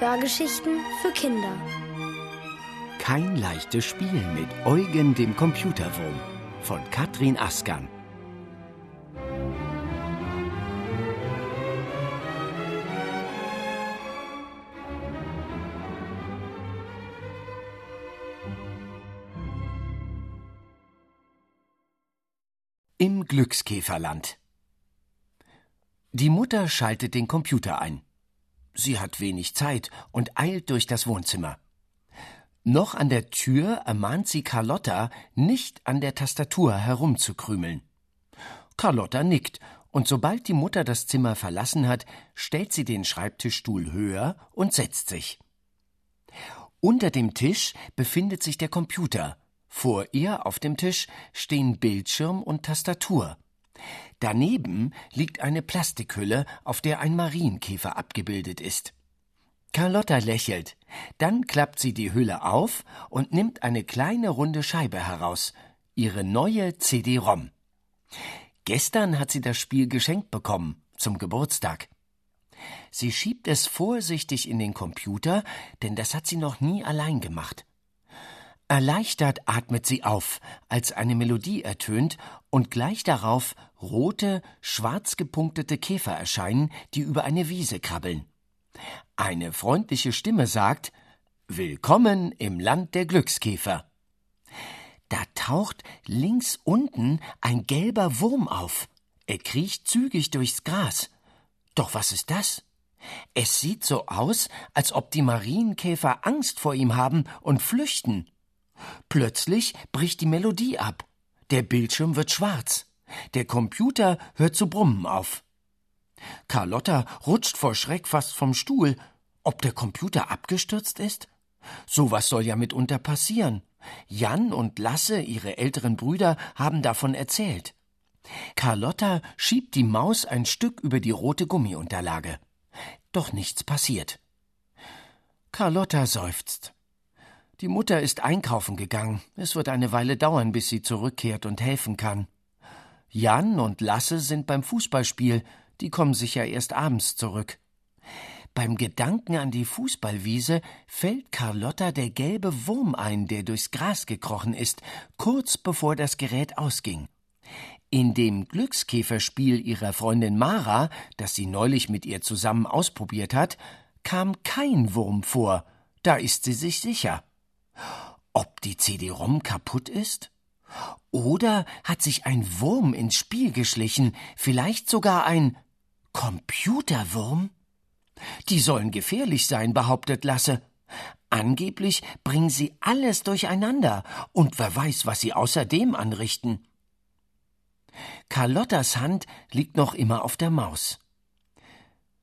Hörgeschichten für Kinder. Kein leichtes Spiel mit Eugen dem Computerwurm von Katrin Askan. Im Glückskäferland. Die Mutter schaltet den Computer ein. Sie hat wenig Zeit und eilt durch das Wohnzimmer. Noch an der Tür ermahnt sie Carlotta, nicht an der Tastatur herumzukrümeln. Carlotta nickt, und sobald die Mutter das Zimmer verlassen hat, stellt sie den Schreibtischstuhl höher und setzt sich. Unter dem Tisch befindet sich der Computer, vor ihr auf dem Tisch stehen Bildschirm und Tastatur. Daneben liegt eine Plastikhülle, auf der ein Marienkäfer abgebildet ist. Carlotta lächelt. Dann klappt sie die Hülle auf und nimmt eine kleine runde Scheibe heraus. Ihre neue CD-ROM. Gestern hat sie das Spiel geschenkt bekommen, zum Geburtstag. Sie schiebt es vorsichtig in den Computer, denn das hat sie noch nie allein gemacht. Erleichtert atmet sie auf, als eine Melodie ertönt und gleich darauf rote, schwarz gepunktete Käfer erscheinen, die über eine Wiese krabbeln. Eine freundliche Stimme sagt Willkommen im Land der Glückskäfer. Da taucht links unten ein gelber Wurm auf. Er kriecht zügig durchs Gras. Doch was ist das? Es sieht so aus, als ob die Marienkäfer Angst vor ihm haben und flüchten. Plötzlich bricht die Melodie ab. Der Bildschirm wird schwarz. Der Computer hört zu brummen auf. Carlotta rutscht vor Schreck fast vom Stuhl. Ob der Computer abgestürzt ist? Sowas soll ja mitunter passieren. Jan und Lasse, ihre älteren Brüder, haben davon erzählt. Carlotta schiebt die Maus ein Stück über die rote Gummiunterlage. Doch nichts passiert. Carlotta seufzt. Die Mutter ist einkaufen gegangen. Es wird eine Weile dauern, bis sie zurückkehrt und helfen kann. Jan und Lasse sind beim Fußballspiel, die kommen sicher erst abends zurück. Beim Gedanken an die Fußballwiese fällt Carlotta der gelbe Wurm ein, der durchs Gras gekrochen ist, kurz bevor das Gerät ausging. In dem Glückskäferspiel ihrer Freundin Mara, das sie neulich mit ihr zusammen ausprobiert hat, kam kein Wurm vor, da ist sie sich sicher. Ob die CD-ROM kaputt ist? Oder hat sich ein Wurm ins Spiel geschlichen, vielleicht sogar ein Computerwurm? Die sollen gefährlich sein, behauptet Lasse. Angeblich bringen sie alles durcheinander, und wer weiß, was sie außerdem anrichten. Carlottas Hand liegt noch immer auf der Maus.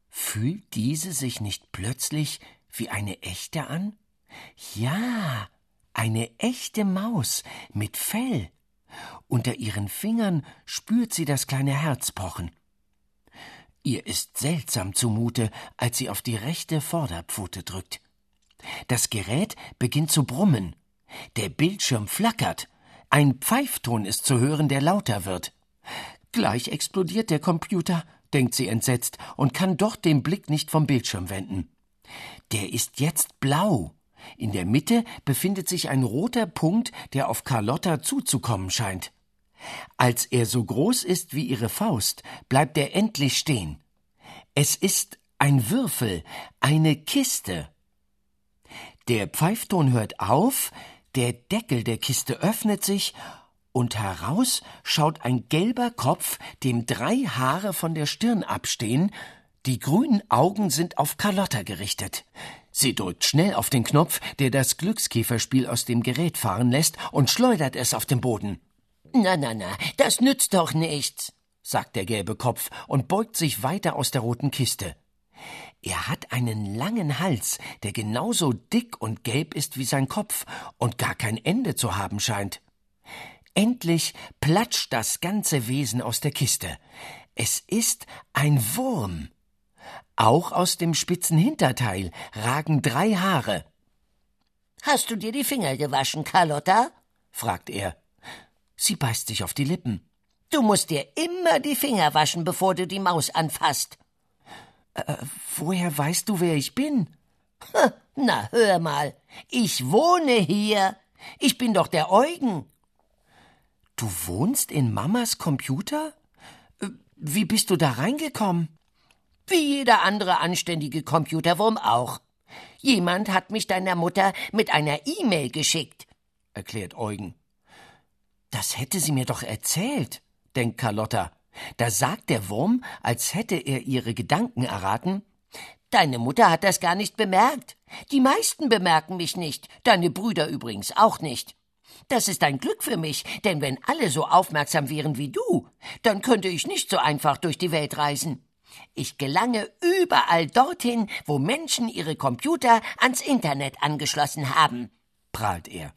Fühlt diese sich nicht plötzlich wie eine echte an? Ja, eine echte Maus mit Fell. Unter ihren Fingern spürt sie das kleine Herz pochen. Ihr ist seltsam zumute, als sie auf die rechte Vorderpfote drückt. Das Gerät beginnt zu brummen. Der Bildschirm flackert. Ein Pfeifton ist zu hören, der lauter wird. Gleich explodiert der Computer, denkt sie entsetzt und kann doch den Blick nicht vom Bildschirm wenden. Der ist jetzt blau. In der Mitte befindet sich ein roter Punkt, der auf Carlotta zuzukommen scheint. Als er so groß ist wie ihre Faust, bleibt er endlich stehen. Es ist ein Würfel, eine Kiste. Der Pfeifton hört auf, der Deckel der Kiste öffnet sich, und heraus schaut ein gelber Kopf, dem drei Haare von der Stirn abstehen, die grünen Augen sind auf Carlotta gerichtet. Sie drückt schnell auf den Knopf, der das Glückskäferspiel aus dem Gerät fahren lässt, und schleudert es auf den Boden. Na, na, na, das nützt doch nichts, sagt der gelbe Kopf und beugt sich weiter aus der roten Kiste. Er hat einen langen Hals, der genauso dick und gelb ist wie sein Kopf und gar kein Ende zu haben scheint. Endlich platscht das ganze Wesen aus der Kiste. Es ist ein Wurm. Auch aus dem spitzen Hinterteil ragen drei Haare. Hast du dir die Finger gewaschen, Carlotta? fragt er. Sie beißt sich auf die Lippen. Du musst dir immer die Finger waschen, bevor du die Maus anfasst. Äh, woher weißt du, wer ich bin? Na, hör mal, ich wohne hier. Ich bin doch der Eugen. Du wohnst in Mamas Computer? Äh, wie bist du da reingekommen? Wie jeder andere anständige Computerwurm auch. Jemand hat mich deiner Mutter mit einer E-Mail geschickt, erklärt Eugen. Das hätte sie mir doch erzählt, denkt Carlotta. Da sagt der Wurm, als hätte er ihre Gedanken erraten. Deine Mutter hat das gar nicht bemerkt. Die meisten bemerken mich nicht, deine Brüder übrigens auch nicht. Das ist ein Glück für mich, denn wenn alle so aufmerksam wären wie du, dann könnte ich nicht so einfach durch die Welt reisen. Ich gelange überall dorthin, wo Menschen ihre Computer ans Internet angeschlossen haben, prahlt er.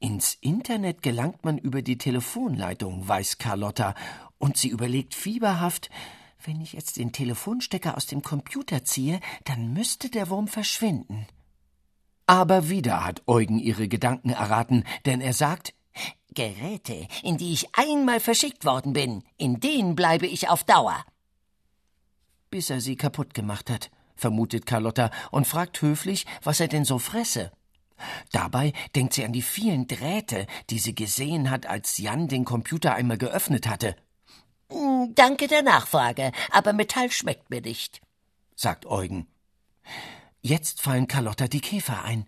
Ins Internet gelangt man über die Telefonleitung, weiß Carlotta, und sie überlegt fieberhaft, wenn ich jetzt den Telefonstecker aus dem Computer ziehe, dann müsste der Wurm verschwinden. Aber wieder hat Eugen ihre Gedanken erraten, denn er sagt Geräte, in die ich einmal verschickt worden bin, in denen bleibe ich auf Dauer. Bis er sie kaputt gemacht hat, vermutet Carlotta und fragt höflich, was er denn so fresse. Dabei denkt sie an die vielen Drähte, die sie gesehen hat, als Jan den Computer einmal geöffnet hatte. Hm, danke der Nachfrage, aber Metall schmeckt mir nicht, sagt Eugen. Jetzt fallen Carlotta die Käfer ein.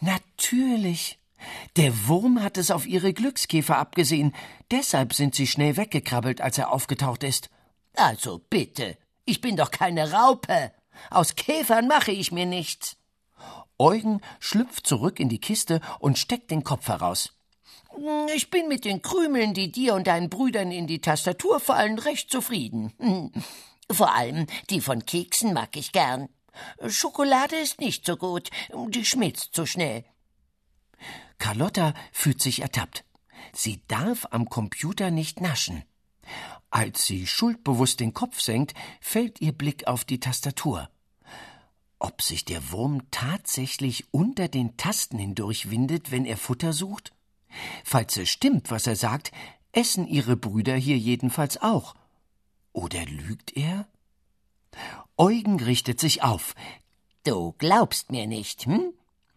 Natürlich. Der Wurm hat es auf ihre Glückskäfer abgesehen. Deshalb sind sie schnell weggekrabbelt, als er aufgetaucht ist. Also bitte, ich bin doch keine Raupe. Aus Käfern mache ich mir nichts. Eugen schlüpft zurück in die Kiste und steckt den Kopf heraus. Ich bin mit den Krümeln, die dir und deinen Brüdern in die Tastatur fallen, recht zufrieden. Vor allem die von Keksen mag ich gern. Schokolade ist nicht so gut, die schmilzt zu schnell. Carlotta fühlt sich ertappt. Sie darf am Computer nicht naschen. Als sie schuldbewusst den Kopf senkt, fällt ihr Blick auf die Tastatur. Ob sich der Wurm tatsächlich unter den Tasten hindurch windet, wenn er Futter sucht? Falls es stimmt, was er sagt, essen ihre Brüder hier jedenfalls auch. Oder lügt er? Eugen richtet sich auf. Du glaubst mir nicht, hm?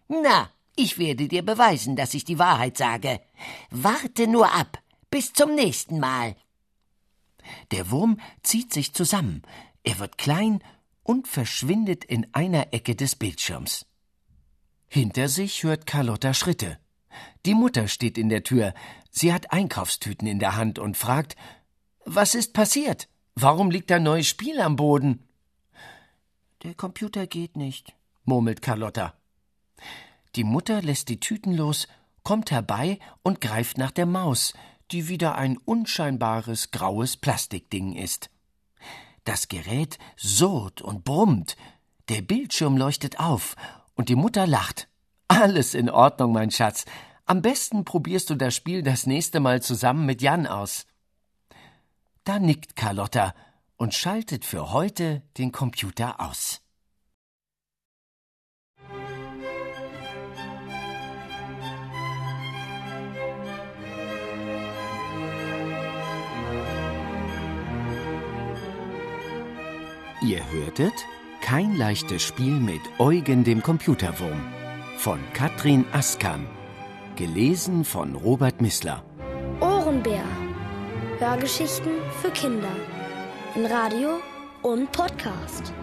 Na, ich werde dir beweisen, dass ich die Wahrheit sage. Warte nur ab. Bis zum nächsten Mal. Der Wurm zieht sich zusammen. Er wird klein und verschwindet in einer Ecke des Bildschirms. Hinter sich hört Carlotta Schritte. Die Mutter steht in der Tür. Sie hat Einkaufstüten in der Hand und fragt: Was ist passiert? Warum liegt ein neues Spiel am Boden? Der Computer geht nicht, murmelt Carlotta. Die Mutter lässt die Tüten los, kommt herbei und greift nach der Maus, die wieder ein unscheinbares graues Plastikding ist. Das Gerät surrt und brummt, der Bildschirm leuchtet auf und die Mutter lacht. Alles in Ordnung, mein Schatz. Am besten probierst du das Spiel das nächste Mal zusammen mit Jan aus. Da nickt Carlotta und schaltet für heute den Computer aus. Ihr hörtet Kein leichtes Spiel mit Eugen dem Computerwurm von Katrin Askan. Gelesen von Robert Missler. Ohrenbär. Hörgeschichten für Kinder in Radio und Podcast.